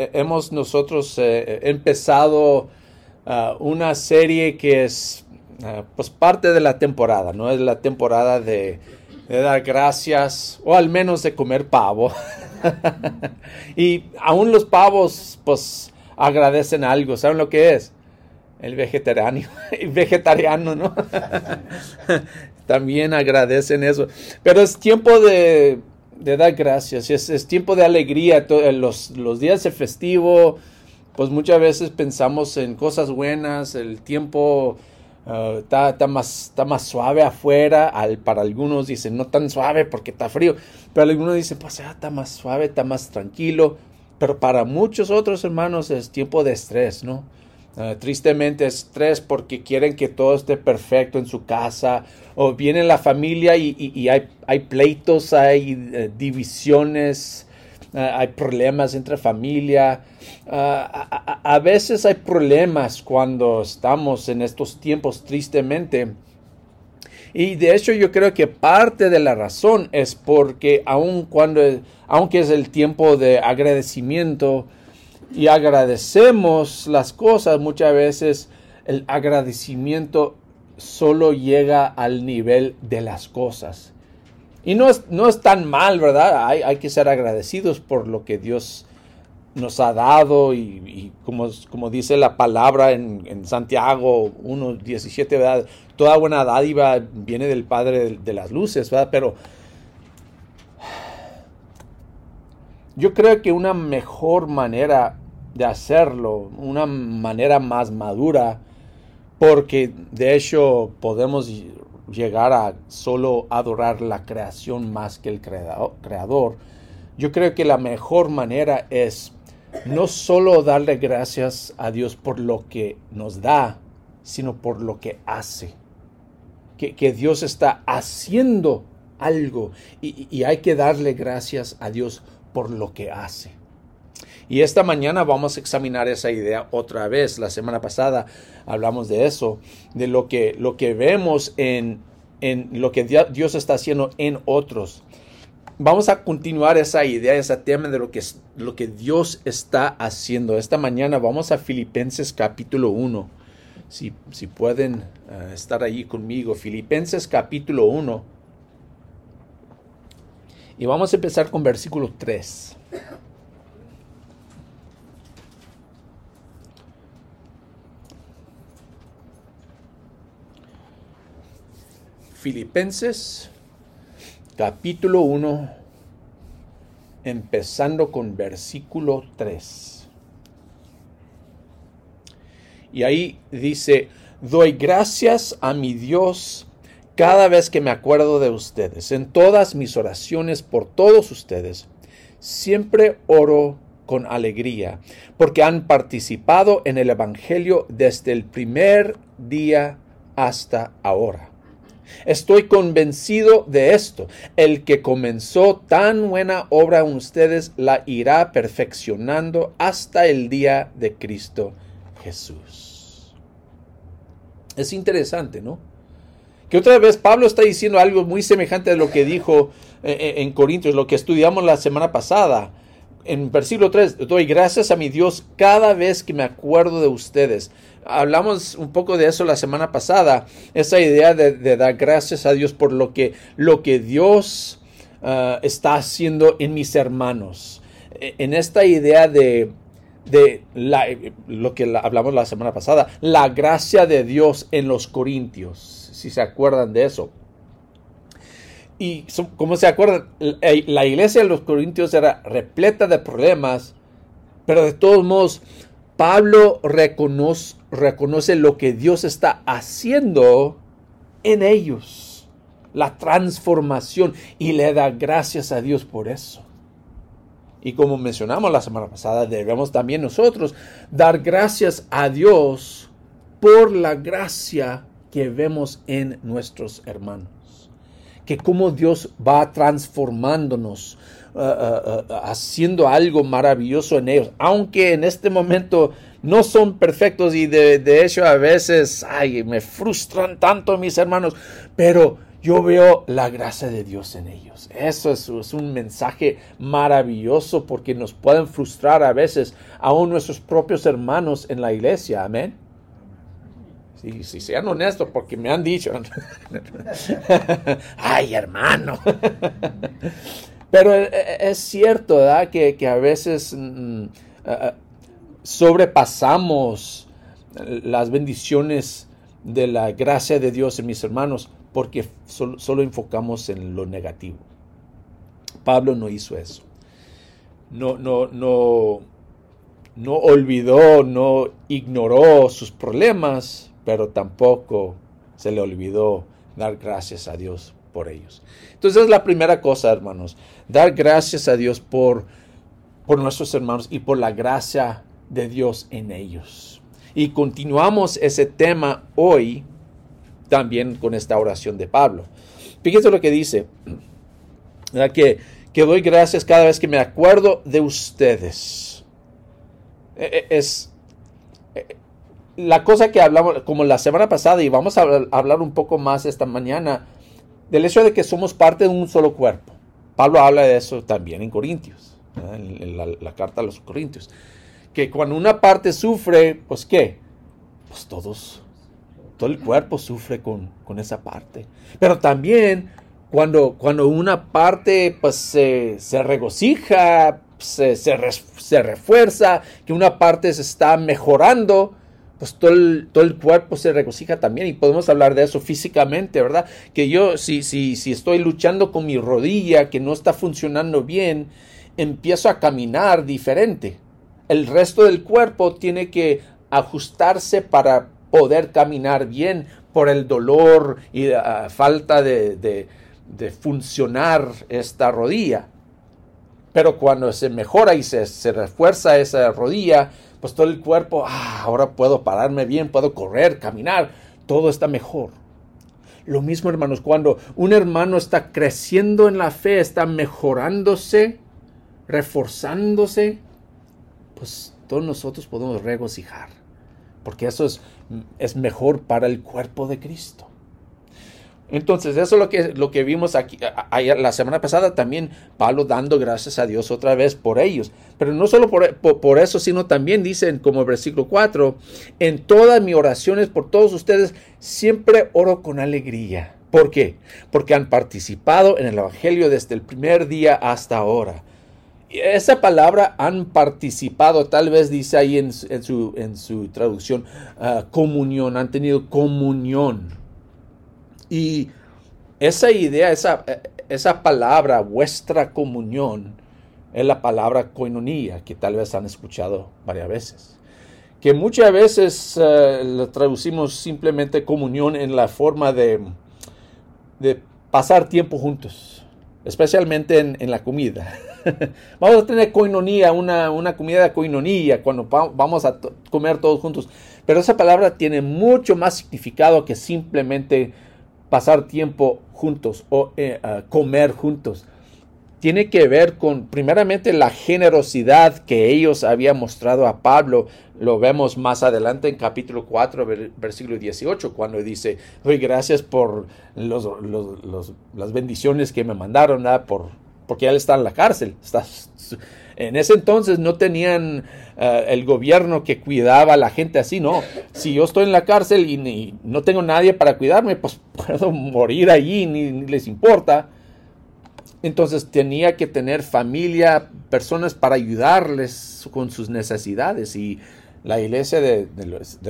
eh, hemos nosotros eh, empezado ah, una serie que es ah, pues parte de la temporada, ¿no? Es la temporada de, dar gracias o al menos de comer pavo. y aún los pavos pues agradecen algo, ¿saben lo que es? El vegetariano, vegetariano, ¿no? También agradecen eso. Pero es tiempo de de dar gracias, es, es tiempo de alegría, eh, los, los días de festivo, pues muchas veces pensamos en cosas buenas, el tiempo eh, está, más, está más suave afuera, al, para algunos dicen no tan suave porque está frío, pero algunos dicen pues ah, está más suave, está más tranquilo, pero para muchos otros hermanos es tiempo de estrés, ¿no? Uh, tristemente estrés porque quieren que todo esté perfecto en su casa o viene la familia y, hay, hay, pleitos, hay eh, divisiones, uh, hay problemas entre familia. Uh, a, a, veces hay problemas cuando estamos en estos tiempos tristemente. Y de hecho yo creo que parte de la razón es porque aun cuando, aunque es el tiempo de agradecimiento, y agradecemos las cosas, muchas veces el agradecimiento solo llega al nivel de las cosas. Y no es, no es tan mal, ¿verdad? Hay, hay, que ser agradecidos por lo que Dios nos ha dado y, como, como, dice la palabra en, en Santiago 1.17, ¿verdad? Toda buena dádiva viene del Padre de, de las luces, ¿verdad? Pero yo creo que una mejor manera de hacerlo, una manera más madura, porque de hecho podemos llegar a solo adorar la creación más que el creador. Yo creo que la mejor manera es no solo darle gracias a Dios por lo que nos da, sino por lo que hace. Que, que Dios está haciendo algo y, y hay que darle gracias a Dios por lo que hace. Y esta mañana vamos a examinar esa idea otra vez. La semana pasada hablamos de eso, de lo que, lo que vemos en, en lo que Dios está haciendo en otros. Vamos a continuar esa idea, ese tema de lo que, lo que Dios está haciendo. Esta mañana vamos a Filipenses capítulo 1. Si, si pueden eh, estar allí conmigo, Filipenses capítulo 1. Y vamos a empezar con versículo 3. Filipenses capítulo 1, empezando con versículo 3. Y ahí dice, doy gracias a mi Dios cada vez que me acuerdo de ustedes, en todas mis oraciones por todos ustedes. Siempre oro con alegría, porque han participado en el Evangelio desde el primer día hasta ahora Estoy convencido de esto. El que comenzó tan buena obra en ustedes la irá perfeccionando hasta el día de Cristo Jesús. Es interesante, ¿no? Que otra vez Pablo está diciendo algo muy semejante a lo que dijo eh, eh, en Corintios, lo que estudiamos la semana pasada. En versículo 3, doy gracias a mi Dios cada vez que me acuerdo de ustedes hablamos un poco de eso la semana pasada, esa idea de, dar gracias a Dios por lo que, lo que Dios ah, está haciendo en mis hermanos. E, en esta idea de, de lo que hablamos la semana pasada, la gracia de Dios en los Corintios, si se acuerdan de eso. Y como se acuerdan, la iglesia de los Corintios era repleta de problemas, pero de todos modos Pablo reconoce, reconoce lo que Dios está haciendo en ellos, la transformación, y le da gracias a Dios por eso. Y como mencionamos la semana pasada, debemos también nosotros dar gracias a Dios por la gracia que vemos en nuestros hermanos. Que como Dios va transformándonos, uh, uh, uh, haciendo algo maravilloso en ellos. Aunque en este momento no son perfectos y de, hecho a veces, ay, me frustran tanto mis hermanos, pero yo veo la gracia de Dios en ellos. Eso es, es, un mensaje maravilloso porque nos pueden frustrar a veces aún nuestros propios hermanos en la iglesia. Amén. Sí, sí, sean honestos porque me han dicho. Ay, hermano. Pero eh, eh, es cierto, ¿verdad? Que, que a veces mm, uh, sobrepasamos las bendiciones de la gracia de Dios en mis hermanos porque solo, solo, enfocamos en lo negativo. Pablo no hizo eso. No, no, no, no olvidó, no ignoró sus problemas, pero tampoco se le olvidó dar gracias a Dios por ellos. Entonces es la primera cosa, hermanos, dar gracias a Dios por, por nuestros hermanos y por la gracia de Dios en ellos. Y continuamos ese tema hoy también con esta oración de Pablo. Fíjense lo que dice, que, que doy gracias cada vez que me acuerdo de ustedes. E, e, es, la cosa que hablamos, como la semana pasada, y vamos a hablar un poco más esta mañana, del hecho de que somos parte de un solo cuerpo. Pablo habla de eso también en Corintios, en la, carta a los Corintios. Que cuando una parte sufre, pues ¿qué? Pues todos, todo el cuerpo sufre con, con esa parte. Pero también cuando, cuando una parte pues se, se regocija, se, se refuerza, que una parte se está mejorando, pues todo el, todo el, cuerpo se regocija también y podemos hablar de eso físicamente, ¿verdad? Que yo si, si, si estoy luchando con mi rodilla que no está funcionando bien, empiezo a caminar diferente. El resto del cuerpo tiene que ajustarse para poder caminar bien por el dolor y la falta de, de, de, funcionar esta rodilla. Pero cuando se mejora y se, se refuerza esa rodilla, pues todo el cuerpo, ah, ahora puedo pararme bien, puedo correr, caminar, todo está mejor. Lo mismo, hermanos, cuando un hermano está creciendo en la fe, está mejorándose, reforzándose, pues todos nosotros podemos regocijar, porque eso es, es mejor para el cuerpo de Cristo. Entonces, eso es lo que, lo que vimos aquí la semana pasada, también Pablo dando gracias a Dios otra vez por ellos. Pero no solo por, por, eso, sino también dicen, como versículo 4, en todas mis oraciones por todos ustedes, siempre oro con alegría. ¿Por qué? Porque han participado en el Evangelio desde el primer día hasta ahora. Esa palabra han participado, tal vez dice ahí en, en, su, en su, traducción, uh, comunión, han tenido comunión y esa idea, esa, esa palabra, vuestra comunión, es la palabra coinonía, que tal vez han escuchado varias veces. Que muchas veces uh, lo traducimos simplemente comunión en la forma de, de pasar tiempo juntos, especialmente en, en la comida. vamos a tener coinonía, una, una comida de cuando vamos a comer todos juntos. Pero esa palabra tiene mucho más significado que simplemente pasar tiempo juntos o eh, uh, comer juntos. Tiene que ver con, primeramente, la generosidad que ellos habían mostrado a Pablo. Lo vemos más adelante en capítulo 4, versículo 18, cuando dice, doy gracias por los, las bendiciones que me mandaron, por, porque él está en la cárcel. Está, en ese entonces no tenían uh, el gobierno que cuidaba a la gente así, no. Si yo estoy en la cárcel y, ni, no tengo nadie para cuidarme, pues puedo morir allí, ni, ni les importa. Entonces tenía que tener familia, personas para ayudarles con sus necesidades y la iglesia de,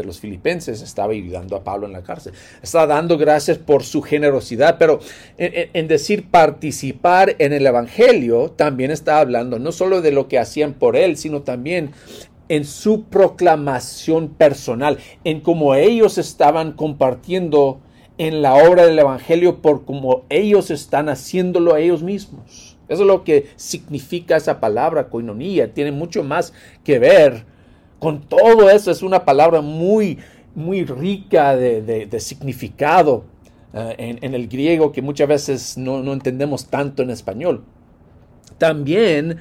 los, filipenses estaba ayudando a Pablo en la cárcel. Estaba dando gracias por su generosidad, pero en, decir participar en el Evangelio, también estaba hablando no solo de lo que hacían por él, sino también en su proclamación personal, en cómo ellos estaban compartiendo en la obra del Evangelio por cómo ellos están haciéndolo a ellos mismos. Eso es lo que significa esa palabra, coinonía. Tiene mucho más que ver con todo eso es una palabra muy, muy rica de, de, significado uh, en, en, el griego que muchas veces no, no entendemos tanto en español. También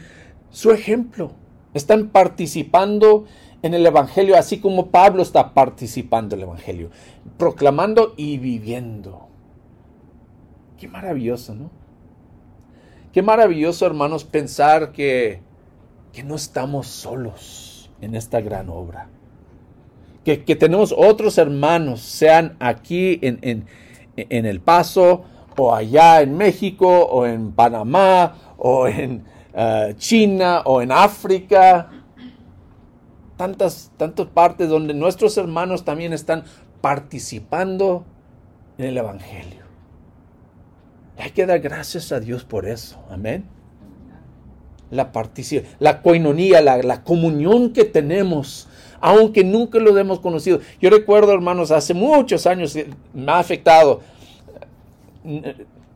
su ejemplo. Están participando en el Evangelio, así como Pablo está participando en el Evangelio, proclamando y viviendo. Qué maravilloso, ¿no? Qué maravilloso, hermanos, pensar que, que no estamos solos en esta gran obra. Que, tenemos otros hermanos, sean aquí en, en, en, El Paso, o allá en México, o en Panamá, o en eh, China, o en África. Tantas, tantas partes donde nuestros hermanos también están participando en el Evangelio. Hay que dar gracias a Dios por eso. Amén. La participación, la coinonía, la, comunión que tenemos aunque nunca lo hemos conocido. Yo recuerdo, hermanos, hace muchos años eh, me ha afectado.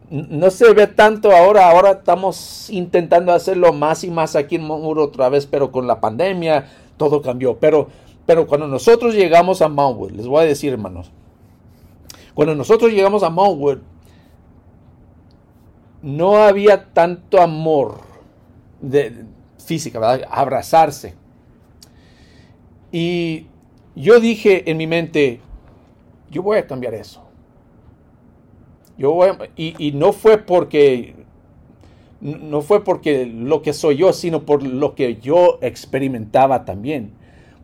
No se ve tanto ahora, ahora estamos intentando hacerlo más y más aquí en Muro otra vez, pero con la pandemia todo cambió. Pero, pero cuando nosotros llegamos a Mountwood, les voy a decir, hermanos, cuando nosotros llegamos a Mountwood, no había tanto amor de, física. Abrazarse. Y yo dije en mi mente, yo voy a cambiar eso. Yo voy y, no fue porque no fue porque lo que soy yo, sino por lo que yo experimentaba también.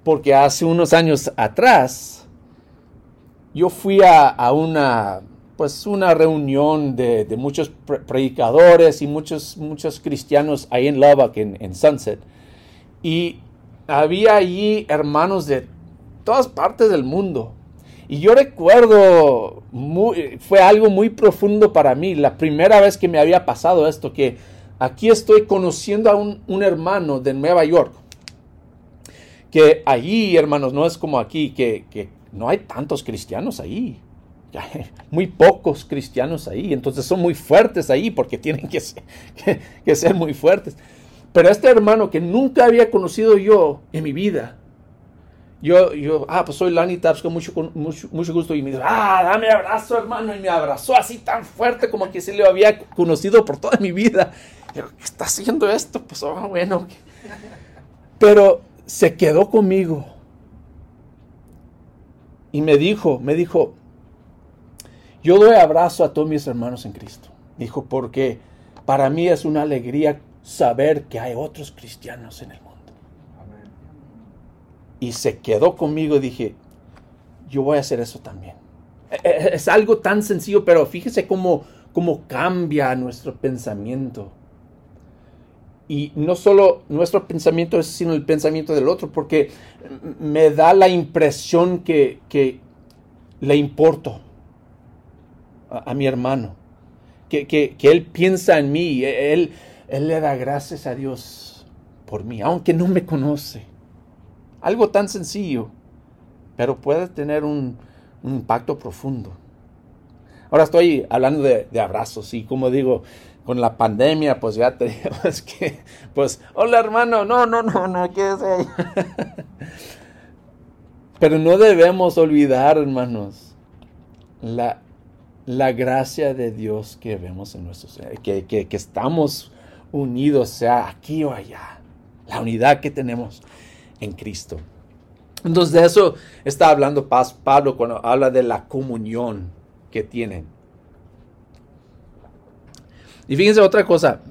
Porque hace unos años atrás, yo fui a, una, pues una reunión de, muchos predicadores y muchos, muchos cristianos ahí en Lubbock, en, en Sunset. Y había allí hermanos de todas partes del mundo. Y yo recuerdo, fue algo muy profundo para mí, la primera vez que me había pasado esto, que aquí estoy conociendo a un, hermano de Nueva York, que allí, hermanos, no es como aquí, que, no hay tantos cristianos ahí, muy pocos cristianos ahí, entonces son muy fuertes ahí porque tienen que ser muy fuertes. Pero este hermano que nunca había conocido yo en mi vida, yo, yo, ah, pues soy Lani Taps con mucho, mucho, gusto. Y me dijo, ah, dame abrazo, hermano. Y me abrazó así tan fuerte como que se le había conocido por toda mi vida. Yo, ¿qué está haciendo esto? Pues, oh, bueno. Pero se quedó conmigo. Y me dijo, me dijo, yo doy abrazo a todos mis hermanos en Cristo. Dijo, porque para mí es una alegría saber que hay otros cristianos en el mundo. Y se quedó conmigo y dije, yo voy a hacer eso también. E, e, es algo tan sencillo, pero fíjese cómo, cómo cambia nuestro pensamiento. Y no solo nuestro pensamiento, sino el pensamiento del otro, porque me da la impresión que, le importo a, mi hermano, que, que, él piensa en mí, él, él le da gracias a Dios por mí, aunque no me conoce. Algo tan sencillo, pero puede tener un, impacto profundo. Ahora estoy hablando de, abrazos y como digo, con la pandemia, pues ya tenemos que, pues, hola hermano, no, no, no, no, ¿qué es Pero no debemos olvidar, hermanos, la, la gracia de Dios que vemos en nuestros, que, que, que estamos unidos, sea aquí o allá. La unidad que tenemos en Cristo. Entonces de eso está hablando Pablo cuando habla de la comunión que tienen. Y fíjense otra cosa,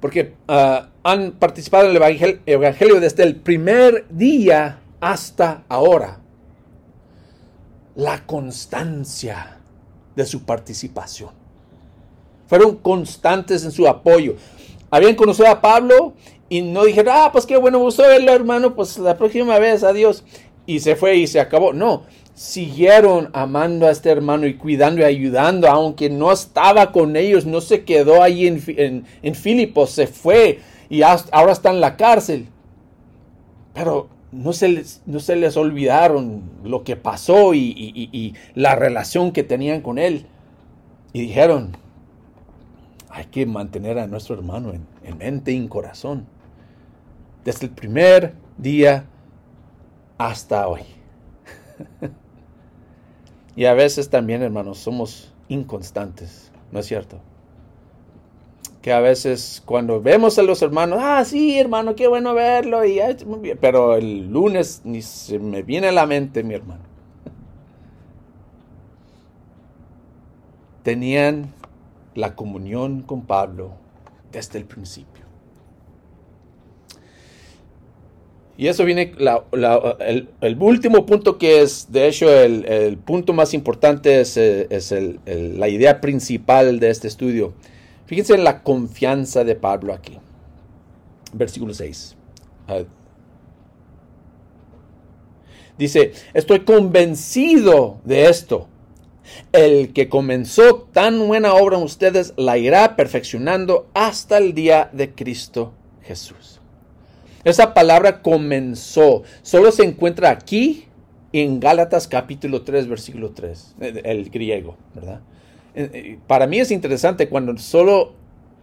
porque ah, han participado en el evangelio desde el primer día hasta ahora. La constancia de su participación. Fueron constantes en su apoyo. Habían conocido a Pablo y no dijeron, ah, pues qué bueno, gustó verlo, hermano, pues la próxima vez, adiós. Y se fue y se acabó. No, siguieron amando a este hermano y cuidando y ayudando, aunque no estaba con ellos, no se quedó ahí en, en, Filipos, se fue y ahora está en la cárcel. Pero no se les, no se les olvidaron lo que pasó y, y la relación que tenían con él. Y dijeron, hay que mantener a nuestro hermano en, mente y en corazón. Desde el primer día hasta hoy. y a veces también, hermanos, somos inconstantes, ¿no es cierto? Que a veces cuando vemos a los hermanos, ah, sí, hermano, qué bueno verlo, y pero el lunes ni se me viene a la mente mi hermano. tenían la comunión con Pablo desde el principio. Y eso viene, el, último punto que es, de hecho, el, punto más importante es, eh, la idea principal de este estudio. Fíjense en la confianza de Pablo aquí. Versículo 6. Dice, estoy convencido de esto. El que comenzó tan buena obra en ustedes la irá perfeccionando hasta el día de Cristo Jesús. Esa palabra comenzó. Solo se encuentra aquí en Gálatas capítulo 3, versículo 3, el griego, ¿verdad? Eh, eh, para mí es interesante cuando solo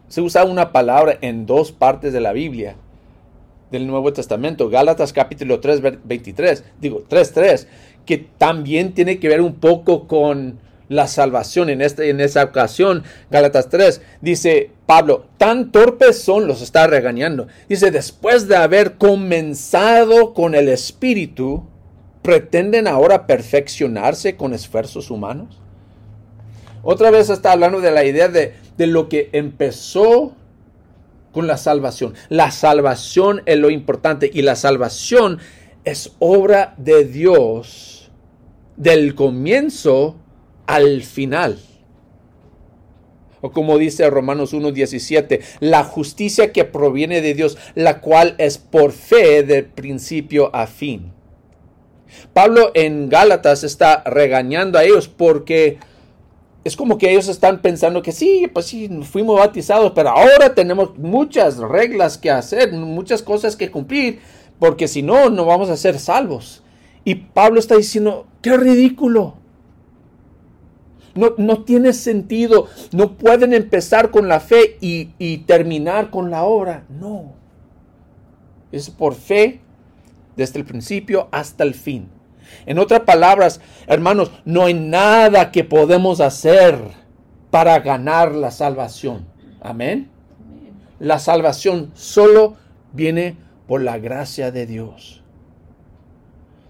se usa una palabra en dos partes de la Biblia del Nuevo Testamento, Gálatas capítulo 3, 23, digo 3, 3, que también tiene que ver un poco con la salvación. En, este, en esa ocasión, Gálatas 3, dice Pablo, tan torpes son, los está regañando. Dice, después de haber comenzado con el Espíritu, ¿pretenden ahora perfeccionarse con esfuerzos humanos? Otra vez está hablando de la idea de, de lo que empezó con la salvación. La salvación es lo importante y la salvación es obra de Dios del comienzo al final. O como dice Romanos 1.17, la justicia que proviene de Dios, la cual es por fe de principio a fin. Pablo en Gálatas está regañando a ellos porque es como que ellos están pensando que sí, pues sí, fuimos bautizados, pero ahora tenemos muchas reglas que hacer, muchas cosas que cumplir, porque si no, no vamos a ser salvos. Y Pablo está diciendo, qué ridículo. No, tiene sentido. No pueden empezar con la fe y terminar con la obra. No. Es por fe desde el principio hasta el fin. En otras palabras, hermanos, no hay nada que podemos hacer para ganar la salvación. Amén. La salvación solo viene por la gracia de Dios.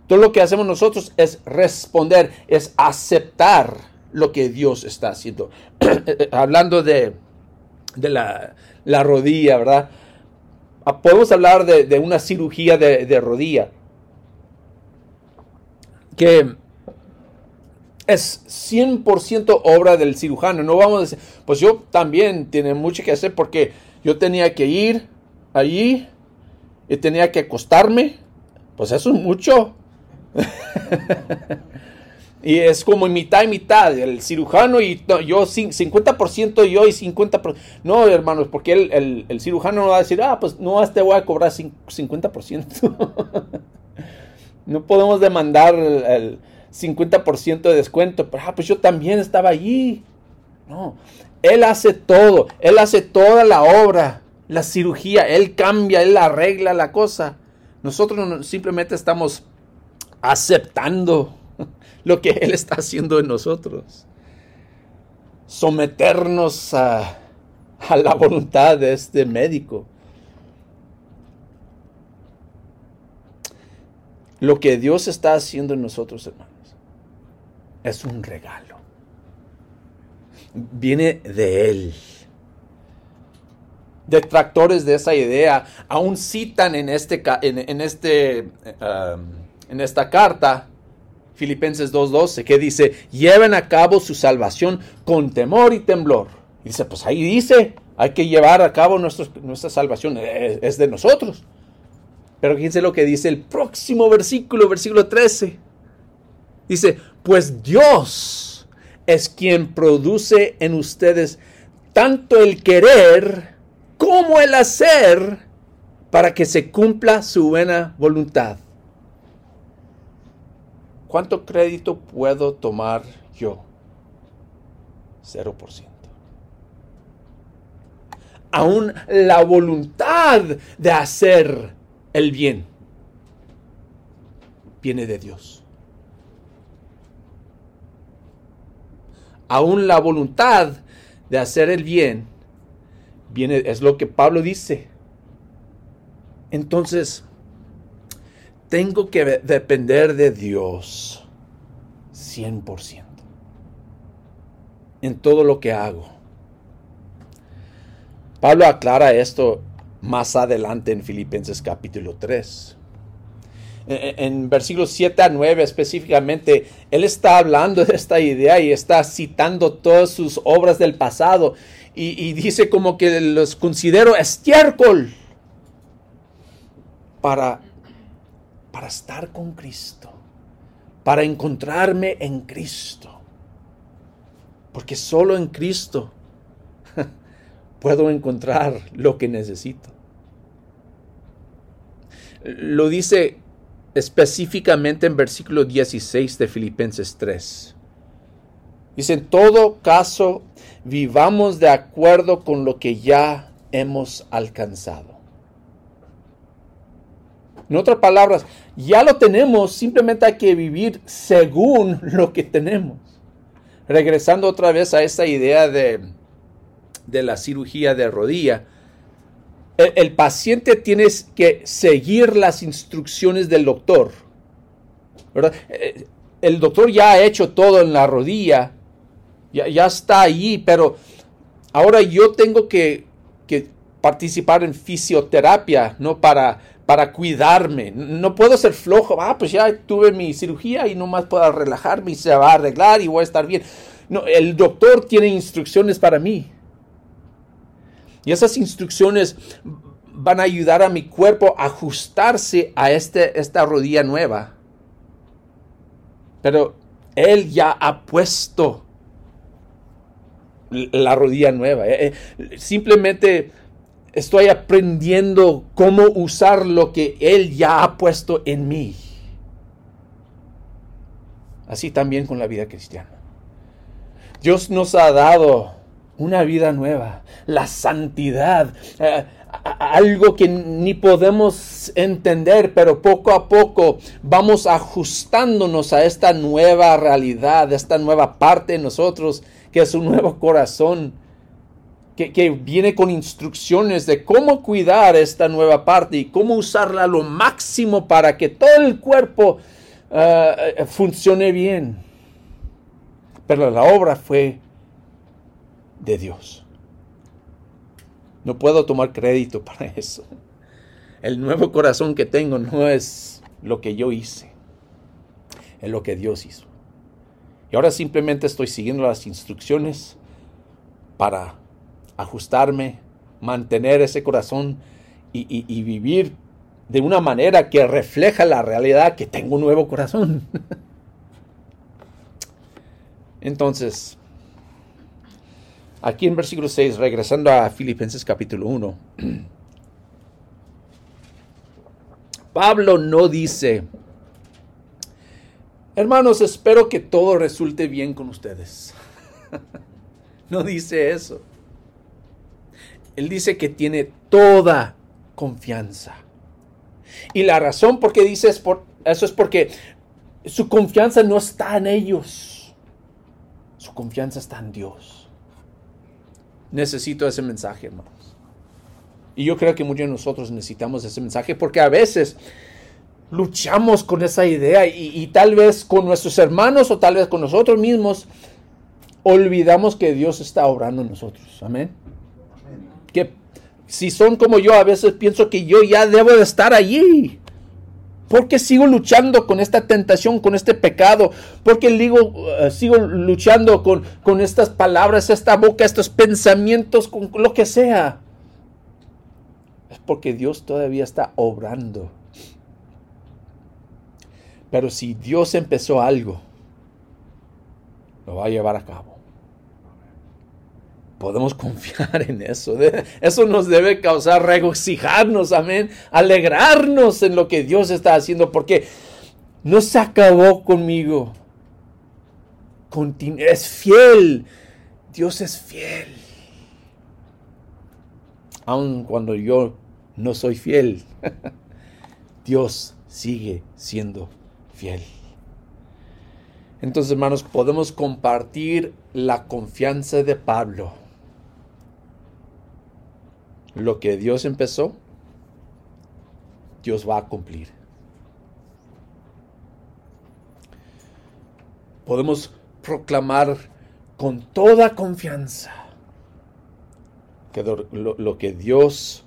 Todo lo que hacemos nosotros es responder, es aceptar lo que Dios está haciendo. Hablando de, la, rodilla, ¿verdad? Ah, podemos hablar de, una cirugía de, rodilla que es 100% obra del cirujano. No vamos a decir, pues yo también tiene mucho que hacer porque yo tenía que ir allí y tenía que acostarme. Pues eso es mucho. Y es como mitad y mitad, el cirujano y yo 50% yo y 50%. No, hermanos, porque el, el, cirujano no va a decir, ah, pues no, te voy a cobrar 50%. no podemos demandar el, 50% de descuento, pero ah, pues yo también estaba allí. No, él hace todo, él hace toda la obra, la cirugía, él cambia, él arregla la cosa. Nosotros simplemente estamos aceptando lo que Él está haciendo en nosotros. Someternos a, la voluntad de este médico. Lo que Dios está haciendo en nosotros, hermanos, es un regalo. Viene de Él. Detractores de esa idea aún citan en, este, en, este, en esta carta Filipenses 2.12, que dice, lleven a cabo su salvación con temor y temblor. Y dice, pues ahí dice, hay que llevar a cabo nuestra salvación, es, de nosotros. Pero fíjense lo que dice el próximo versículo, versículo 13. Dice, pues Dios es quien produce en ustedes tanto el querer como el hacer para que se cumpla su buena voluntad. ¿Cuánto crédito puedo tomar yo? 0%. Aún la voluntad de hacer el bien viene de Dios. Aún la voluntad de hacer el bien viene, es lo que Pablo dice. Entonces, tengo que depender de Dios 100%. en todo lo que hago. Pablo aclara esto más adelante en Filipenses capítulo 3. En, versículos 7 a 9 específicamente, él está hablando de esta idea y está citando todas sus obras del pasado y, y dice como que los considero estiércol para, para estar con Cristo, para encontrarme en Cristo. Porque solo en Cristo puedo encontrar lo que necesito. Lo dice específicamente en versículo 16 de Filipenses 3. Dice, en todo caso, vivamos de acuerdo con lo que ya hemos alcanzado. En otras palabras, ya lo tenemos, simplemente hay que vivir según lo que tenemos. Regresando otra vez a esta idea de de la cirugía de rodilla, el, paciente tiene que seguir las instrucciones del doctor. Eh, el doctor ya ha hecho todo en la rodilla, ya, ya está allí, pero ahora yo tengo que, participar en fisioterapia, ¿no? Para, para cuidarme. No puedo ser flojo. Ah, pues ya tuve mi cirugía y no más puedo relajarme y se va a arreglar y voy a estar bien. No, el doctor tiene instrucciones para mí. Y esas instrucciones van a ayudar a mi cuerpo a ajustarse a este, esta rodilla nueva. Pero Él ya ha puesto la rodilla nueva. Eh, eh, simplemente estoy aprendiendo cómo usar lo que Él ya ha puesto en mí. Así también con la vida cristiana. Dios nos ha dado una vida nueva, la santidad, eh, algo que ni podemos entender, pero poco a poco vamos ajustándonos a esta nueva realidad, esta nueva parte de nosotros, que es un nuevo corazón, que, viene con instrucciones de cómo cuidar esta nueva parte y cómo usarla lo máximo para que todo el cuerpo eh, funcione bien. Pero la obra fue de Dios. No puedo tomar crédito para eso. El nuevo corazón que tengo no es lo que yo hice, es lo que Dios hizo. Y ahora simplemente estoy siguiendo las instrucciones para ajustarme, mantener ese corazón y, vivir de una manera que refleja la realidad que tengo un nuevo corazón. Entonces, Aquí en versículo 6, regresando a Filipenses capítulo 1, Pablo no dice, hermanos, espero que todo resulte bien con ustedes. no dice eso. Él dice que tiene toda confianza. Y la razón por qué dice eso es porque su confianza no está en ellos. Su confianza está en Dios necesito ese mensaje, hermanos. Y yo creo que muchos de nosotros necesitamos ese mensaje porque a veces luchamos con esa idea y, tal vez con nuestros hermanos o tal vez con nosotros mismos olvidamos que Dios está obrando en nosotros. Amén. Que si son como yo, a veces pienso que yo ya debo de estar allí. ¿Por qué sigo luchando con esta tentación, con este pecado? ¿Por qué digo, eh, sigo luchando con, con estas palabras, esta boca, estos pensamientos, con lo que sea? Es porque Dios todavía está obrando. Pero si Dios empezó algo, lo va a llevar a cabo podemos confiar en eso. Eso nos debe causar regocijarnos, amén, alegrarnos en lo que Dios está haciendo, porque no se acabó conmigo. es fiel. Dios es fiel. Aun cuando yo no soy fiel, Dios sigue siendo fiel. Entonces, hermanos, podemos compartir la confianza de Pablo lo que Dios empezó, Dios va a cumplir. Podemos proclamar con toda confianza que lo, que Dios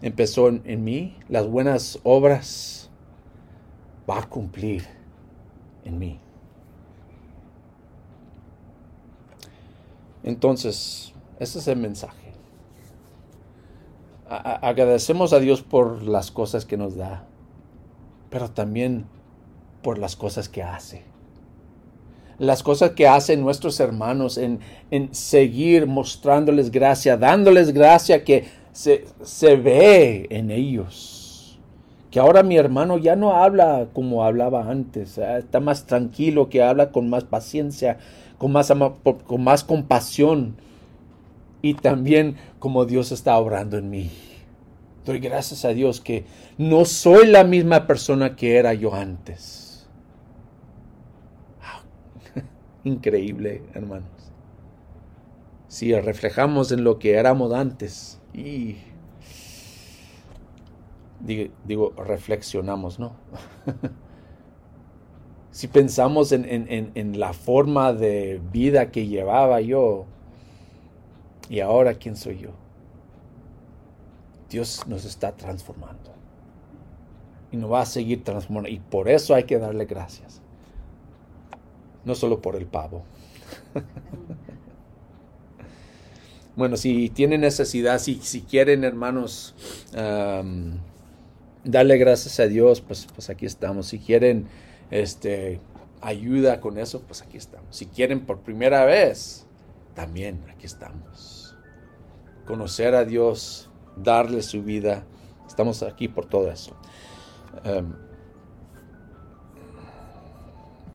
empezó en, mí, las buenas obras, va a cumplir en mí. Entonces, ese es el mensaje. Agradecemos a Dios por las cosas que nos da, pero también por las cosas que hace las cosas que hacen nuestros hermanos en, seguir mostrándoles gracia, dándoles gracia que se, se ve en ellos. Que ahora mi hermano ya no habla como hablaba antes, ¿eh? está más tranquilo, que habla con más paciencia, con más, con más compasión y también como Dios está obrando en mí. Doy gracias a Dios que no soy la misma persona que era yo antes increíble, hermanos. Si reflejamos en lo que éramos antes y digo, reflexionamos, ¿no? si pensamos en, la forma de vida que llevaba yo y ahora quién soy yo. Dios nos está transformando y nos va a seguir transformando y por eso hay que darle gracias no solo por el pavo. bueno, si tienen necesidad, si, si quieren, hermanos, darle gracias a Dios, pues, pues aquí estamos. Si quieren este, ayuda con eso, pues aquí estamos. Si quieren por primera vez, también aquí estamos. Conocer a Dios, darle su vida, estamos aquí por todo eso.